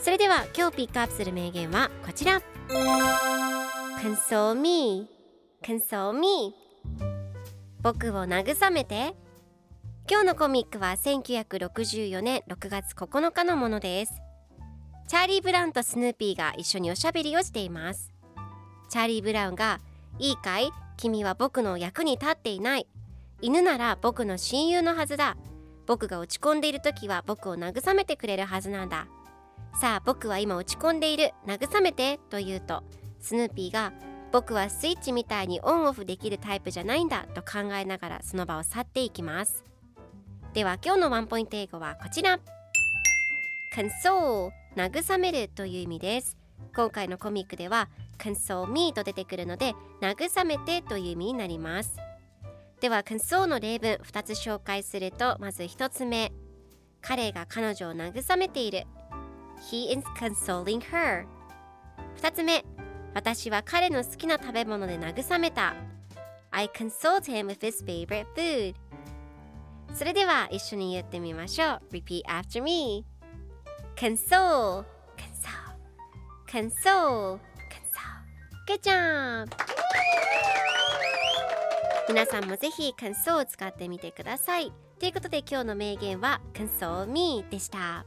それでは今日ピックアップする名言はこちら。Console me Console me 僕を慰めて。今日のコミックは1964年6月9日のものです。チャーリー・ブラウンとスヌーピーが一緒におしゃべりをしています。チャーリー・ブラウンがいいかい？君は僕の役に立っていない。犬なら僕の親友のはずだ。僕が落ち込んでいる時は僕を慰めてくれるはずなんだ。さあ僕は今落ち込んでいる。慰めて。と言うとスヌーピーが僕はスイッチみたいにオンオフできるタイプじゃないんだ。と考えながらその場を去っていきます。では今日のワンポイント英語はこちら console 慰めるという意味です。今回のコミックでは console me と出てくるので慰めてという意味になります。では console の例文2つ紹介するとまず1つ目彼が彼女を慰めている。He is consoling her 2つ目私は彼の好きな食べ物で慰めた I consoled him with his favorite food それでは一緒に言ってみましょう Repeat after me Console Console Console Console Good job! 皆さんもぜひ console を使ってみてくださいということで今日の名言は console me でした